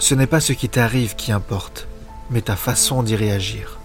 Ce n'est pas ce qui t'arrive qui importe, mais ta façon d'y réagir.